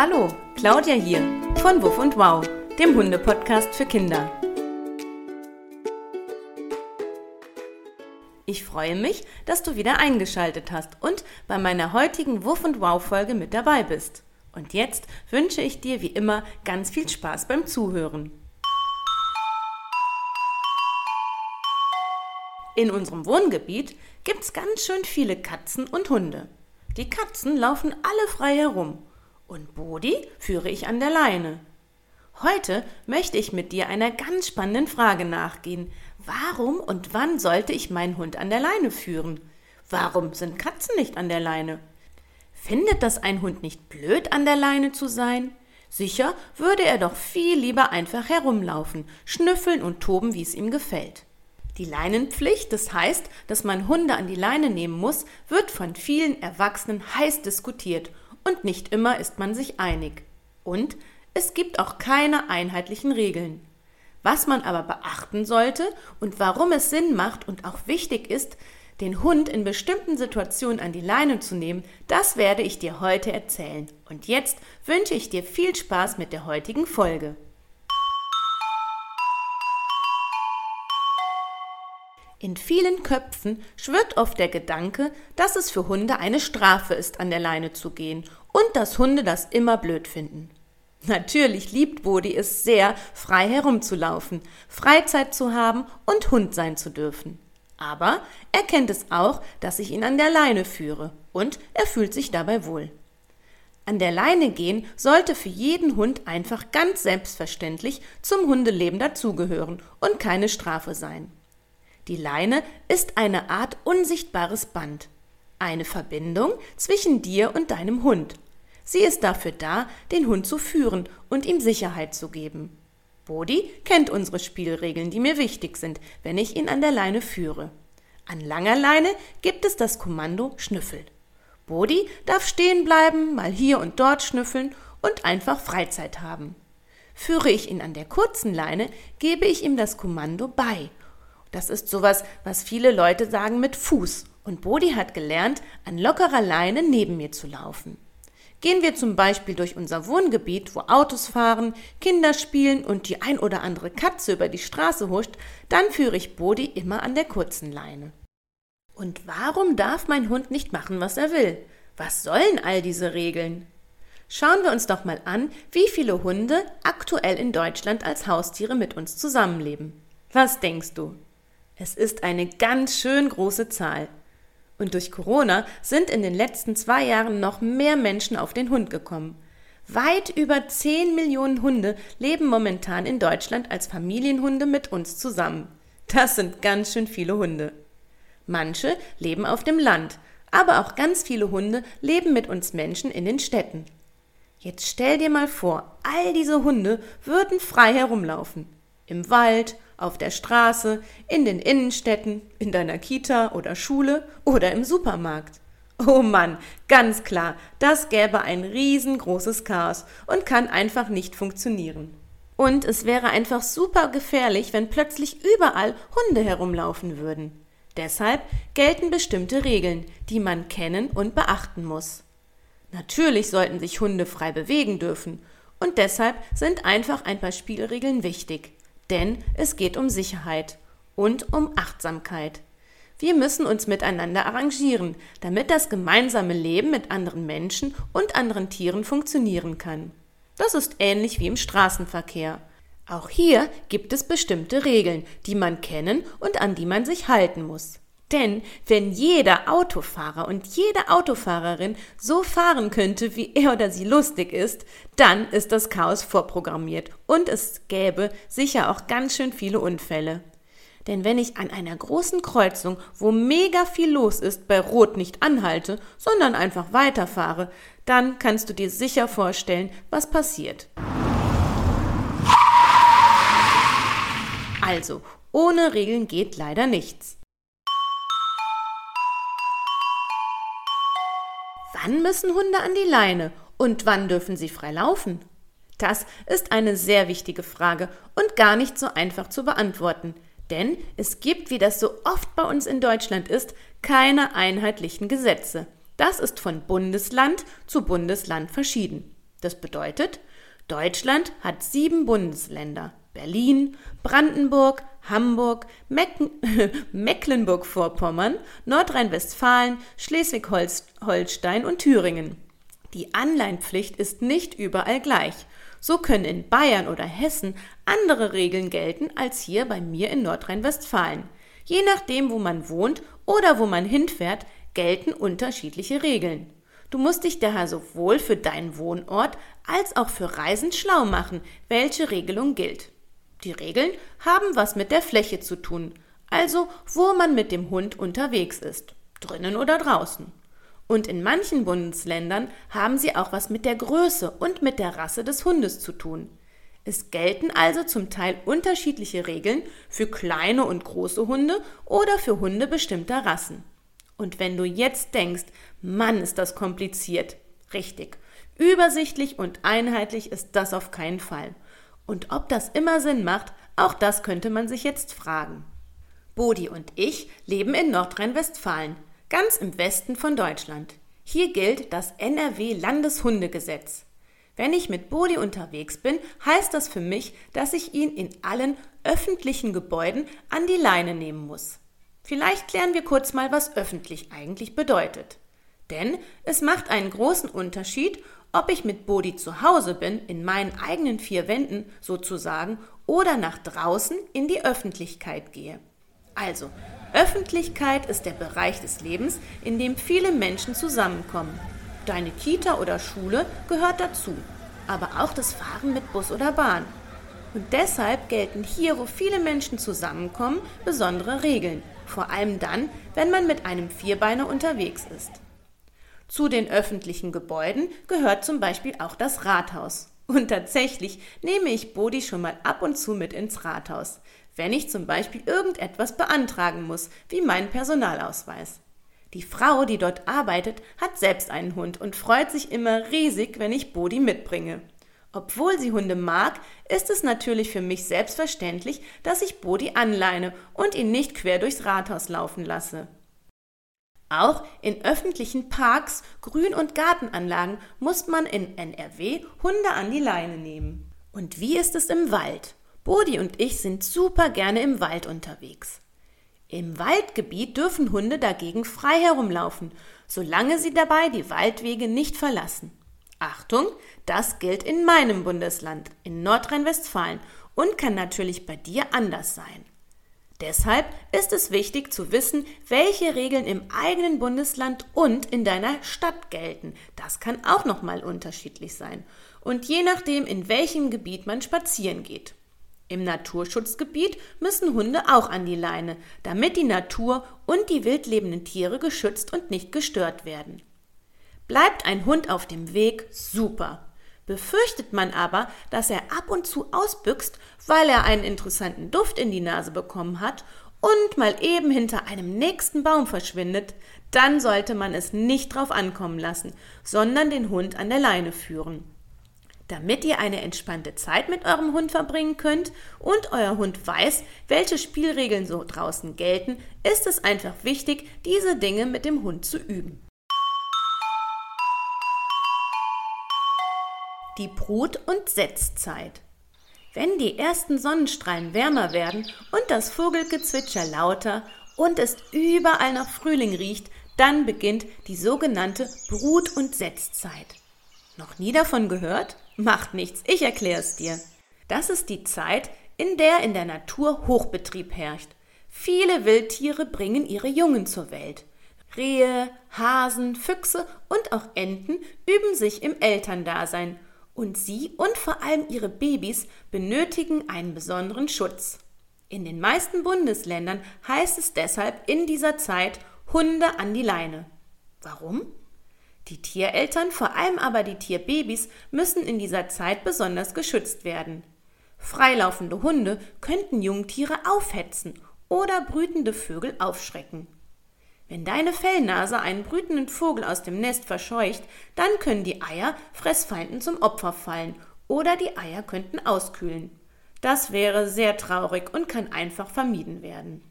Hallo, Claudia hier von Wuff und Wow, dem Hunde-Podcast für Kinder. Ich freue mich, dass du wieder eingeschaltet hast und bei meiner heutigen Wuff und Wow Folge mit dabei bist. Und jetzt wünsche ich dir wie immer ganz viel Spaß beim Zuhören. In unserem Wohngebiet gibt es ganz schön viele Katzen und Hunde. Die Katzen laufen alle frei herum und Bodi führe ich an der Leine. Heute möchte ich mit dir einer ganz spannenden Frage nachgehen. Warum und wann sollte ich meinen Hund an der Leine führen? Warum sind Katzen nicht an der Leine? Findet das ein Hund nicht blöd, an der Leine zu sein? Sicher würde er doch viel lieber einfach herumlaufen, schnüffeln und toben, wie es ihm gefällt. Die Leinenpflicht, das heißt, dass man Hunde an die Leine nehmen muss, wird von vielen Erwachsenen heiß diskutiert und nicht immer ist man sich einig. Und es gibt auch keine einheitlichen Regeln. Was man aber beachten sollte und warum es Sinn macht und auch wichtig ist, den Hund in bestimmten Situationen an die Leine zu nehmen, das werde ich dir heute erzählen. Und jetzt wünsche ich dir viel Spaß mit der heutigen Folge. In vielen Köpfen schwirrt oft der Gedanke, dass es für Hunde eine Strafe ist, an der Leine zu gehen und dass Hunde das immer blöd finden. Natürlich liebt Bodi es sehr, frei herumzulaufen, Freizeit zu haben und Hund sein zu dürfen. Aber er kennt es auch, dass ich ihn an der Leine führe und er fühlt sich dabei wohl. An der Leine gehen sollte für jeden Hund einfach ganz selbstverständlich zum Hundeleben dazugehören und keine Strafe sein. Die Leine ist eine Art unsichtbares Band, eine Verbindung zwischen dir und deinem Hund. Sie ist dafür da, den Hund zu führen und ihm Sicherheit zu geben. Bodi kennt unsere Spielregeln, die mir wichtig sind, wenn ich ihn an der Leine führe. An langer Leine gibt es das Kommando Schnüffel. Bodi darf stehen bleiben, mal hier und dort schnüffeln und einfach Freizeit haben. Führe ich ihn an der kurzen Leine, gebe ich ihm das Kommando bei das ist sowas, was viele Leute sagen mit Fuß. Und Bodi hat gelernt, an lockerer Leine neben mir zu laufen. Gehen wir zum Beispiel durch unser Wohngebiet, wo Autos fahren, Kinder spielen und die ein oder andere Katze über die Straße huscht, dann führe ich Bodi immer an der kurzen Leine. Und warum darf mein Hund nicht machen, was er will? Was sollen all diese Regeln? Schauen wir uns doch mal an, wie viele Hunde aktuell in Deutschland als Haustiere mit uns zusammenleben. Was denkst du? Es ist eine ganz schön große Zahl. Und durch Corona sind in den letzten zwei Jahren noch mehr Menschen auf den Hund gekommen. Weit über 10 Millionen Hunde leben momentan in Deutschland als Familienhunde mit uns zusammen. Das sind ganz schön viele Hunde. Manche leben auf dem Land, aber auch ganz viele Hunde leben mit uns Menschen in den Städten. Jetzt stell dir mal vor, all diese Hunde würden frei herumlaufen. Im Wald, auf der Straße, in den Innenstädten, in deiner Kita oder Schule oder im Supermarkt. Oh Mann, ganz klar, das gäbe ein riesengroßes Chaos und kann einfach nicht funktionieren. Und es wäre einfach super gefährlich, wenn plötzlich überall Hunde herumlaufen würden. Deshalb gelten bestimmte Regeln, die man kennen und beachten muss. Natürlich sollten sich Hunde frei bewegen dürfen, und deshalb sind einfach ein paar Spielregeln wichtig denn es geht um Sicherheit und um Achtsamkeit. Wir müssen uns miteinander arrangieren, damit das gemeinsame Leben mit anderen Menschen und anderen Tieren funktionieren kann. Das ist ähnlich wie im Straßenverkehr. Auch hier gibt es bestimmte Regeln, die man kennen und an die man sich halten muss. Denn wenn jeder Autofahrer und jede Autofahrerin so fahren könnte, wie er oder sie lustig ist, dann ist das Chaos vorprogrammiert und es gäbe sicher auch ganz schön viele Unfälle. Denn wenn ich an einer großen Kreuzung, wo mega viel los ist, bei Rot nicht anhalte, sondern einfach weiterfahre, dann kannst du dir sicher vorstellen, was passiert. Also, ohne Regeln geht leider nichts. Wann müssen Hunde an die Leine und wann dürfen sie frei laufen? Das ist eine sehr wichtige Frage und gar nicht so einfach zu beantworten. Denn es gibt, wie das so oft bei uns in Deutschland ist, keine einheitlichen Gesetze. Das ist von Bundesland zu Bundesland verschieden. Das bedeutet, Deutschland hat sieben Bundesländer. Berlin, Brandenburg, Hamburg, Mecklenburg-Vorpommern, Nordrhein-Westfalen, Schleswig-Holstein und Thüringen. Die Anleihenpflicht ist nicht überall gleich. So können in Bayern oder Hessen andere Regeln gelten als hier bei mir in Nordrhein-Westfalen. Je nachdem, wo man wohnt oder wo man hinfährt, gelten unterschiedliche Regeln. Du musst dich daher sowohl für deinen Wohnort als auch für Reisen schlau machen, welche Regelung gilt. Die Regeln haben was mit der Fläche zu tun, also wo man mit dem Hund unterwegs ist, drinnen oder draußen. Und in manchen Bundesländern haben sie auch was mit der Größe und mit der Rasse des Hundes zu tun. Es gelten also zum Teil unterschiedliche Regeln für kleine und große Hunde oder für Hunde bestimmter Rassen. Und wenn du jetzt denkst, Mann, ist das kompliziert. Richtig. Übersichtlich und einheitlich ist das auf keinen Fall. Und ob das immer Sinn macht, auch das könnte man sich jetzt fragen. Bodi und ich leben in Nordrhein-Westfalen, ganz im Westen von Deutschland. Hier gilt das NRW-Landeshundegesetz. Wenn ich mit Bodi unterwegs bin, heißt das für mich, dass ich ihn in allen öffentlichen Gebäuden an die Leine nehmen muss. Vielleicht klären wir kurz mal, was öffentlich eigentlich bedeutet. Denn es macht einen großen Unterschied, ob ich mit Bodi zu Hause bin, in meinen eigenen vier Wänden sozusagen, oder nach draußen in die Öffentlichkeit gehe. Also, Öffentlichkeit ist der Bereich des Lebens, in dem viele Menschen zusammenkommen. Deine Kita oder Schule gehört dazu, aber auch das Fahren mit Bus oder Bahn. Und deshalb gelten hier, wo viele Menschen zusammenkommen, besondere Regeln, vor allem dann, wenn man mit einem Vierbeiner unterwegs ist. Zu den öffentlichen Gebäuden gehört zum Beispiel auch das Rathaus. Und tatsächlich nehme ich Bodi schon mal ab und zu mit ins Rathaus wenn ich zum Beispiel irgendetwas beantragen muss, wie meinen Personalausweis. Die Frau, die dort arbeitet, hat selbst einen Hund und freut sich immer riesig, wenn ich Bodi mitbringe. Obwohl sie Hunde mag, ist es natürlich für mich selbstverständlich, dass ich Bodi anleine und ihn nicht quer durchs Rathaus laufen lasse. Auch in öffentlichen Parks, Grün- und Gartenanlagen muss man in NRW Hunde an die Leine nehmen. Und wie ist es im Wald? Bodi und ich sind super gerne im Wald unterwegs. Im Waldgebiet dürfen Hunde dagegen frei herumlaufen, solange sie dabei die Waldwege nicht verlassen. Achtung, das gilt in meinem Bundesland, in Nordrhein-Westfalen und kann natürlich bei dir anders sein. Deshalb ist es wichtig zu wissen, welche Regeln im eigenen Bundesland und in deiner Stadt gelten. Das kann auch nochmal unterschiedlich sein. Und je nachdem, in welchem Gebiet man spazieren geht. Im Naturschutzgebiet müssen Hunde auch an die Leine, damit die Natur und die wildlebenden Tiere geschützt und nicht gestört werden. Bleibt ein Hund auf dem Weg, super. Befürchtet man aber, dass er ab und zu ausbüchst, weil er einen interessanten Duft in die Nase bekommen hat und mal eben hinter einem nächsten Baum verschwindet, dann sollte man es nicht drauf ankommen lassen, sondern den Hund an der Leine führen. Damit ihr eine entspannte Zeit mit eurem Hund verbringen könnt und euer Hund weiß, welche Spielregeln so draußen gelten, ist es einfach wichtig, diese Dinge mit dem Hund zu üben. Die Brut- und Setzzeit. Wenn die ersten Sonnenstrahlen wärmer werden und das Vogelgezwitscher lauter und es überall nach Frühling riecht, dann beginnt die sogenannte Brut- und Setzzeit. Noch nie davon gehört? Macht nichts, ich erkläre es dir. Das ist die Zeit, in der in der Natur Hochbetrieb herrscht. Viele Wildtiere bringen ihre Jungen zur Welt. Rehe, Hasen, Füchse und auch Enten üben sich im Elterndasein und sie und vor allem ihre Babys benötigen einen besonderen Schutz. In den meisten Bundesländern heißt es deshalb in dieser Zeit Hunde an die Leine. Warum? Die Tiereltern, vor allem aber die Tierbabys, müssen in dieser Zeit besonders geschützt werden. Freilaufende Hunde könnten Jungtiere aufhetzen oder brütende Vögel aufschrecken. Wenn deine Fellnase einen brütenden Vogel aus dem Nest verscheucht, dann können die Eier Fressfeinden zum Opfer fallen oder die Eier könnten auskühlen. Das wäre sehr traurig und kann einfach vermieden werden.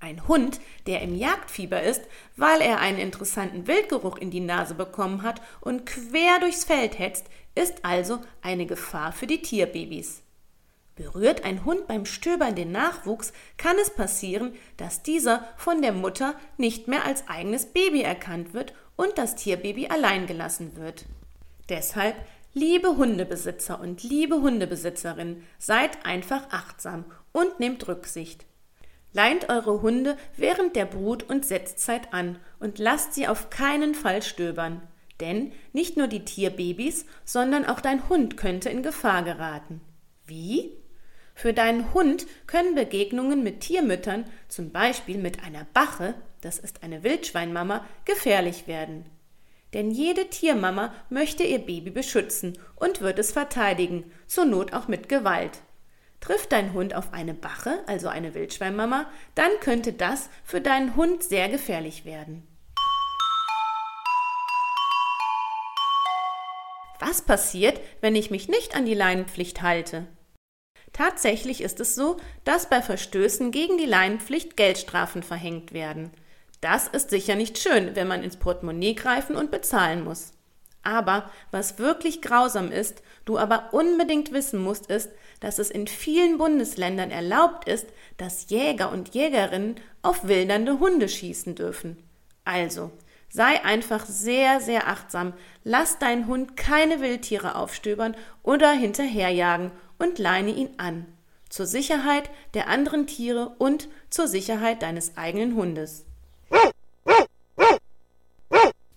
Ein Hund, der im Jagdfieber ist, weil er einen interessanten Wildgeruch in die Nase bekommen hat und quer durchs Feld hetzt, ist also eine Gefahr für die Tierbabys. Berührt ein Hund beim Stöbern den Nachwuchs, kann es passieren, dass dieser von der Mutter nicht mehr als eigenes Baby erkannt wird und das Tierbaby allein gelassen wird. Deshalb, liebe Hundebesitzer und liebe Hundebesitzerinnen, seid einfach achtsam und nehmt Rücksicht. Leint eure Hunde während der Brut- und Setzzeit an und lasst sie auf keinen Fall stöbern. Denn nicht nur die Tierbabys, sondern auch dein Hund könnte in Gefahr geraten. Wie? Für deinen Hund können Begegnungen mit Tiermüttern, zum Beispiel mit einer Bache, das ist eine Wildschweinmama, gefährlich werden. Denn jede Tiermama möchte ihr Baby beschützen und wird es verteidigen, zur Not auch mit Gewalt. Trifft dein Hund auf eine Bache, also eine Wildschweinmama, dann könnte das für deinen Hund sehr gefährlich werden. Was passiert, wenn ich mich nicht an die Leinenpflicht halte? Tatsächlich ist es so, dass bei Verstößen gegen die Leinenpflicht Geldstrafen verhängt werden. Das ist sicher nicht schön, wenn man ins Portemonnaie greifen und bezahlen muss. Aber was wirklich grausam ist, du aber unbedingt wissen musst, ist, dass es in vielen Bundesländern erlaubt ist, dass Jäger und Jägerinnen auf wildernde Hunde schießen dürfen. Also, sei einfach sehr, sehr achtsam, lass deinen Hund keine Wildtiere aufstöbern oder hinterherjagen und leine ihn an, zur Sicherheit der anderen Tiere und zur Sicherheit deines eigenen Hundes.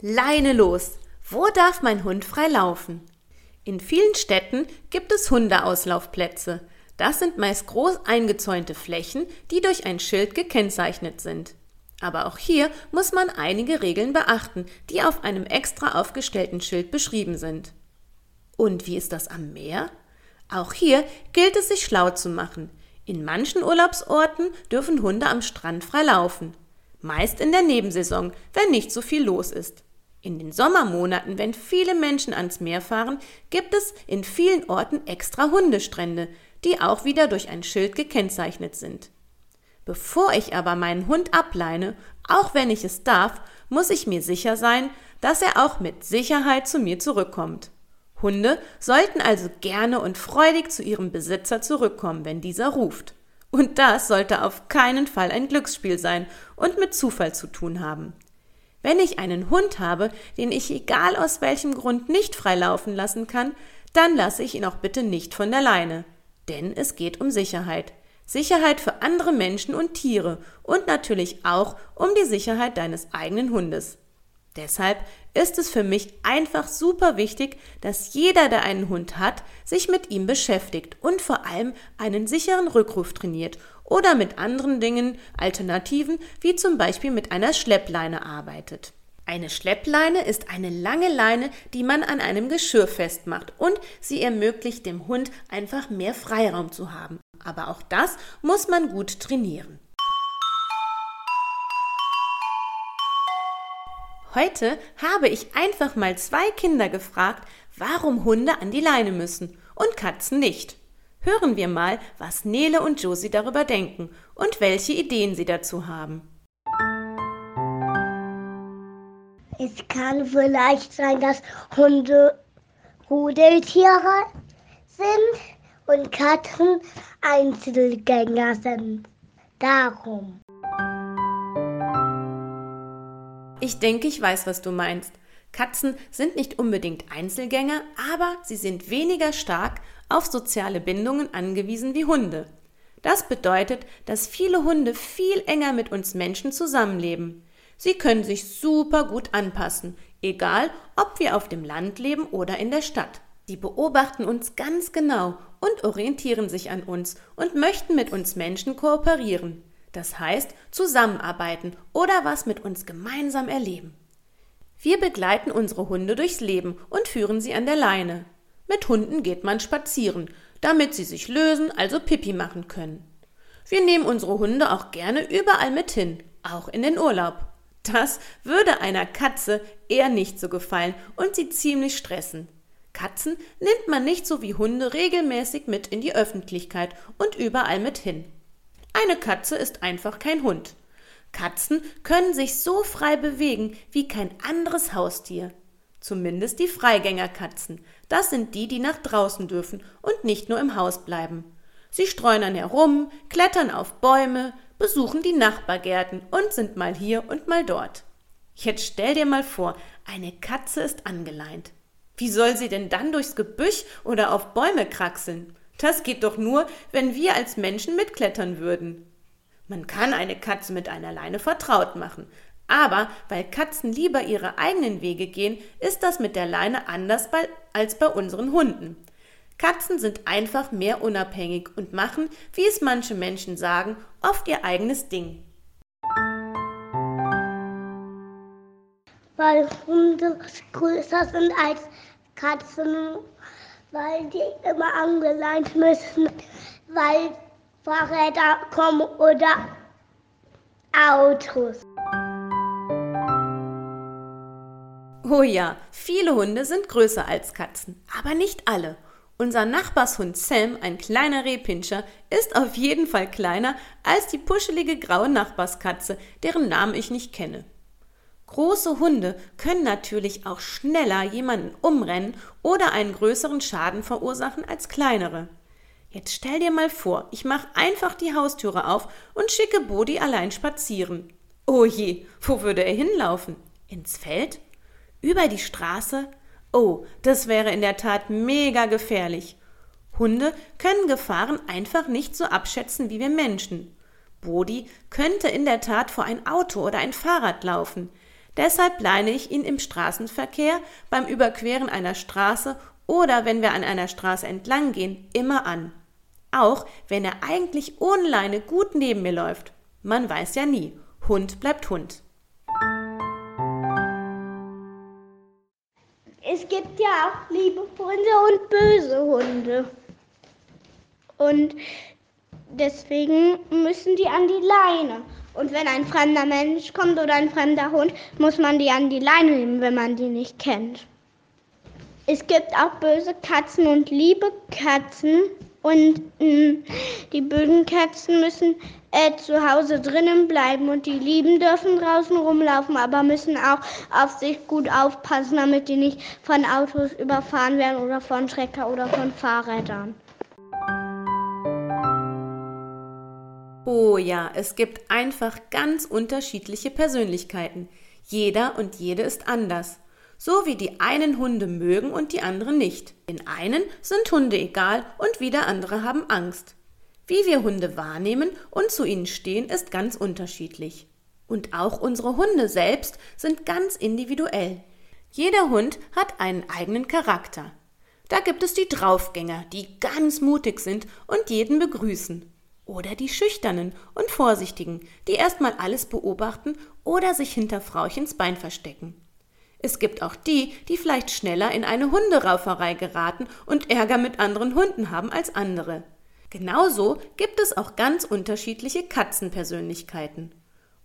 Leine los! Wo darf mein Hund frei laufen? In vielen Städten gibt es Hundeauslaufplätze. Das sind meist groß eingezäunte Flächen, die durch ein Schild gekennzeichnet sind. Aber auch hier muss man einige Regeln beachten, die auf einem extra aufgestellten Schild beschrieben sind. Und wie ist das am Meer? Auch hier gilt es, sich schlau zu machen. In manchen Urlaubsorten dürfen Hunde am Strand frei laufen. Meist in der Nebensaison, wenn nicht so viel los ist. In den Sommermonaten, wenn viele Menschen ans Meer fahren, gibt es in vielen Orten extra Hundestrände, die auch wieder durch ein Schild gekennzeichnet sind. Bevor ich aber meinen Hund ableine, auch wenn ich es darf, muss ich mir sicher sein, dass er auch mit Sicherheit zu mir zurückkommt. Hunde sollten also gerne und freudig zu ihrem Besitzer zurückkommen, wenn dieser ruft. Und das sollte auf keinen Fall ein Glücksspiel sein und mit Zufall zu tun haben. Wenn ich einen Hund habe, den ich egal aus welchem Grund nicht frei laufen lassen kann, dann lasse ich ihn auch bitte nicht von der Leine. Denn es geht um Sicherheit. Sicherheit für andere Menschen und Tiere und natürlich auch um die Sicherheit deines eigenen Hundes. Deshalb ist es für mich einfach super wichtig, dass jeder, der einen Hund hat, sich mit ihm beschäftigt und vor allem einen sicheren Rückruf trainiert oder mit anderen Dingen, Alternativen, wie zum Beispiel mit einer Schleppleine arbeitet. Eine Schleppleine ist eine lange Leine, die man an einem Geschirr festmacht und sie ermöglicht dem Hund einfach mehr Freiraum zu haben. Aber auch das muss man gut trainieren. Heute habe ich einfach mal zwei Kinder gefragt, warum Hunde an die Leine müssen und Katzen nicht. Hören wir mal, was Nele und Josie darüber denken und welche Ideen sie dazu haben. Es kann vielleicht sein, dass Hunde Rudeltiere sind und Katzen Einzelgänger sind. Darum. Ich denke, ich weiß, was du meinst. Katzen sind nicht unbedingt Einzelgänger, aber sie sind weniger stark auf soziale Bindungen angewiesen wie Hunde. Das bedeutet, dass viele Hunde viel enger mit uns Menschen zusammenleben. Sie können sich super gut anpassen, egal ob wir auf dem Land leben oder in der Stadt. Sie beobachten uns ganz genau und orientieren sich an uns und möchten mit uns Menschen kooperieren. Das heißt, zusammenarbeiten oder was mit uns gemeinsam erleben. Wir begleiten unsere Hunde durchs Leben und führen sie an der Leine. Mit Hunden geht man spazieren, damit sie sich lösen, also Pipi machen können. Wir nehmen unsere Hunde auch gerne überall mit hin, auch in den Urlaub. Das würde einer Katze eher nicht so gefallen und sie ziemlich stressen. Katzen nimmt man nicht so wie Hunde regelmäßig mit in die Öffentlichkeit und überall mit hin. Eine Katze ist einfach kein Hund. Katzen können sich so frei bewegen wie kein anderes Haustier. Zumindest die Freigängerkatzen. Das sind die, die nach draußen dürfen und nicht nur im Haus bleiben. Sie streunern herum, klettern auf Bäume, besuchen die Nachbargärten und sind mal hier und mal dort. Jetzt stell dir mal vor, eine Katze ist angeleint. Wie soll sie denn dann durchs Gebüsch oder auf Bäume kraxeln? Das geht doch nur, wenn wir als Menschen mitklettern würden. Man kann eine Katze mit einer Leine vertraut machen, aber weil Katzen lieber ihre eigenen Wege gehen, ist das mit der Leine anders bei, als bei unseren Hunden. Katzen sind einfach mehr unabhängig und machen, wie es manche Menschen sagen, oft ihr eigenes Ding. Weil Hunde größer sind als Katzen, weil die immer angeleint müssen, weil Fahrräder kommen oder Autos. Oh ja, viele Hunde sind größer als Katzen, aber nicht alle. Unser Nachbarshund Sam, ein kleiner Rehpinscher, ist auf jeden Fall kleiner als die puschelige graue Nachbarskatze, deren Namen ich nicht kenne. Große Hunde können natürlich auch schneller jemanden umrennen oder einen größeren Schaden verursachen als kleinere. Jetzt stell dir mal vor, ich mache einfach die Haustüre auf und schicke Bodi allein spazieren. Oh je, wo würde er hinlaufen? Ins Feld? Über die Straße? Oh, das wäre in der Tat mega gefährlich. Hunde können Gefahren einfach nicht so abschätzen wie wir Menschen. Bodi könnte in der Tat vor ein Auto oder ein Fahrrad laufen. Deshalb leine ich ihn im Straßenverkehr, beim Überqueren einer Straße oder wenn wir an einer Straße entlang gehen, immer an. Auch wenn er eigentlich ohne Leine gut neben mir läuft. Man weiß ja nie. Hund bleibt Hund. es gibt ja auch liebe Hunde und böse Hunde. Und deswegen müssen die an die Leine. Und wenn ein fremder Mensch kommt oder ein fremder Hund, muss man die an die Leine nehmen, wenn man die nicht kennt. Es gibt auch böse Katzen und liebe Katzen. Und mh, mm, die bösen Katzen müssen äh, zu Hause drinnen bleiben und die Lieben dürfen draußen rumlaufen, aber müssen auch auf sich gut aufpassen, damit die nicht von Autos überfahren werden oder von Trecker oder von Fahrrädern. Oh ja, es gibt einfach ganz unterschiedliche Persönlichkeiten. Jeder und jede ist anders. So wie die einen Hunde mögen und die anderen nicht. Den einen sind Hunde egal und wieder andere haben Angst. Wie wir Hunde wahrnehmen und zu ihnen stehen, ist ganz unterschiedlich. Und auch unsere Hunde selbst sind ganz individuell. Jeder Hund hat einen eigenen Charakter. Da gibt es die Draufgänger, die ganz mutig sind und jeden begrüßen. Oder die Schüchternen und Vorsichtigen, die erstmal alles beobachten oder sich hinter Frauchens Bein verstecken. Es gibt auch die, die vielleicht schneller in eine Hunderauferei geraten und Ärger mit anderen Hunden haben als andere. Genauso gibt es auch ganz unterschiedliche Katzenpersönlichkeiten.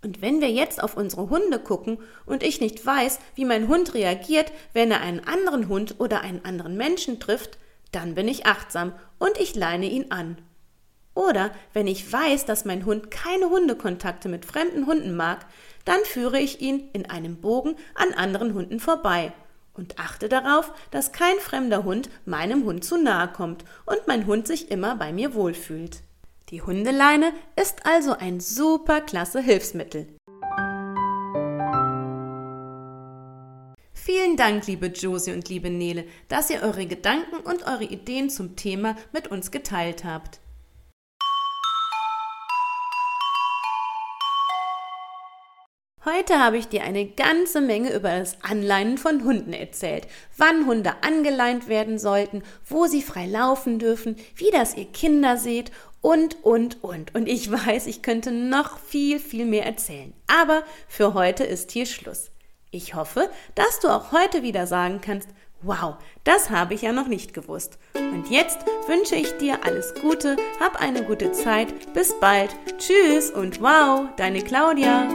Und wenn wir jetzt auf unsere Hunde gucken und ich nicht weiß, wie mein Hund reagiert, wenn er einen anderen Hund oder einen anderen Menschen trifft, dann bin ich achtsam und ich leine ihn an. Oder wenn ich weiß, dass mein Hund keine Hundekontakte mit fremden Hunden mag, dann führe ich ihn in einem Bogen an anderen Hunden vorbei und achte darauf, dass kein fremder Hund meinem Hund zu nahe kommt und mein Hund sich immer bei mir wohlfühlt. Die Hundeleine ist also ein super klasse Hilfsmittel. Vielen Dank, liebe Josie und liebe Nele, dass ihr eure Gedanken und eure Ideen zum Thema mit uns geteilt habt. Heute habe ich dir eine ganze Menge über das Anleinen von Hunden erzählt, wann Hunde angeleint werden sollten, wo sie frei laufen dürfen, wie das ihr Kinder seht und, und, und. Und ich weiß, ich könnte noch viel, viel mehr erzählen. Aber für heute ist hier Schluss. Ich hoffe, dass du auch heute wieder sagen kannst, wow, das habe ich ja noch nicht gewusst. Und jetzt wünsche ich dir alles Gute, hab eine gute Zeit, bis bald, tschüss und wow, deine Claudia.